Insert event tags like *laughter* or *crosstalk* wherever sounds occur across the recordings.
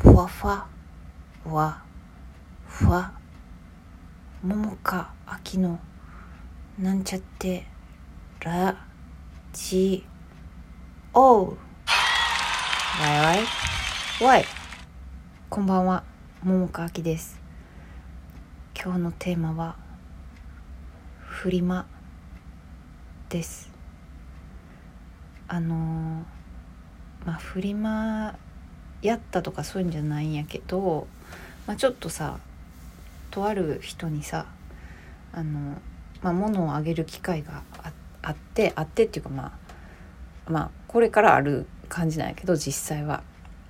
ふわふわふわふわ桃か秋のなんちゃってラジオわいわい。わい。こんばんは桃か秋です。今日のテーマはフリマです。あのーまあフリマやったとかそういうんじゃないんやけど、まあ、ちょっとさとある人にさあの、まあ、物をあげる機会がああってあってっていうかまあまあこれからある感じなんやけど実際は。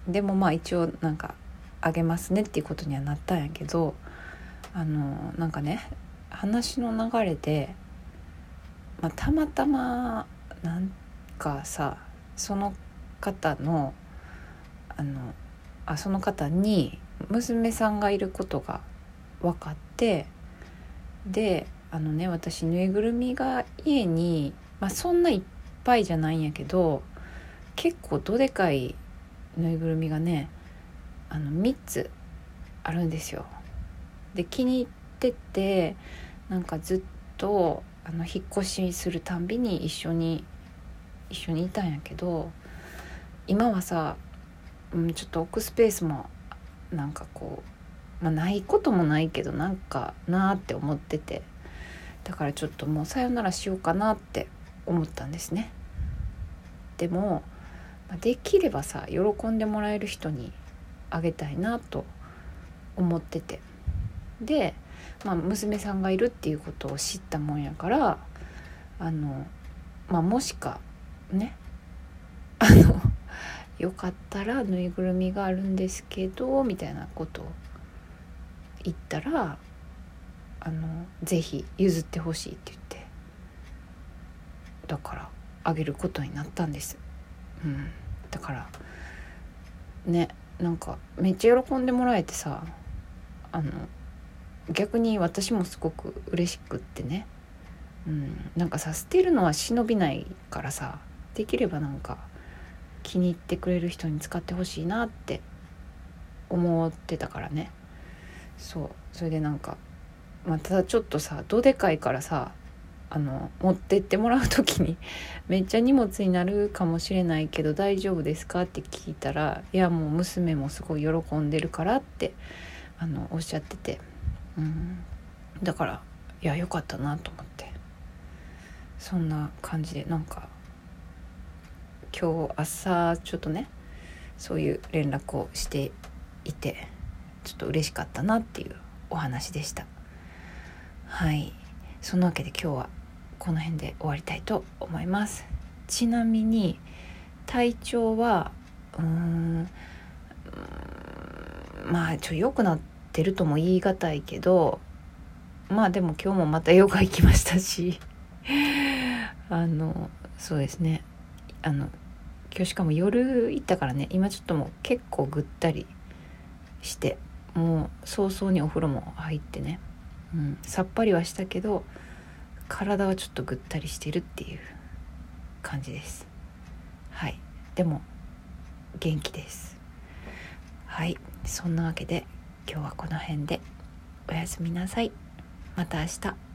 でもまあ一応なんかあげますねっていうことにはなったんやけどあのなんかね話の流れで、まあ、たまたまなんかさその方のあのあその方に娘さんがいることが分かってであのね私ぬいぐるみが家に、まあ、そんないっぱいじゃないんやけど結構どでかいぬいぐるみがねあの3つあるんですよ。で気に入っててなんかずっとあの引っ越しするたんびに一緒に一緒にいたんやけど今はさ、うん、ちょっと置くスペースもなんかこう、まあ、ないこともないけどなんかなーって思っててだからちょっともうさよならしようかなって思ったんですね。でもできればさ喜んでもらえる人にあげたいなと思っててで、まあ、娘さんがいるっていうことを知ったもんやからあの、まあ、もしかねよかったらぬいぐるみがあるんですけどみたいなことを言ったらあのぜひ譲ってほしいって言ってだからあげることになったんです。うん、だからねなんかめっちゃ喜んでもらえてさあの逆に私もすごく嬉しくってね、うん、なんかさ捨てるのは忍びないからさできればなんか気に入ってくれる人に使ってほしいなって思ってたからね。そう。それでなんか、まあ、ただちょっとさどでかいからさあの持ってってもらう時に *laughs* めっちゃ荷物になるかもしれないけど大丈夫ですかって聞いたらいやもう娘もすごい喜んでるからってあのおっしゃってて、うん、だからいやよかったなと思って。そんな感じでなんか今日朝ちょっとねそういう連絡をしていてちょっと嬉しかったなっていうお話でした。はい。そんなわけで今日はこの辺で終わりたいと思います。ちなみに体調はうーんまあちょ良くなってるとも言い難いけどまあでも今日もまたヨガ行きましたし *laughs* あのそうですね。あの今日しかも夜行ったからね。今ちょっともう結構ぐったりしてもう早々にお風呂も入ってね、うん、さっぱりはしたけど体はちょっとぐったりしてるっていう感じです。はい。でも元気です。はい。そんなわけで今日はこの辺で。おやすみなさい。また明日。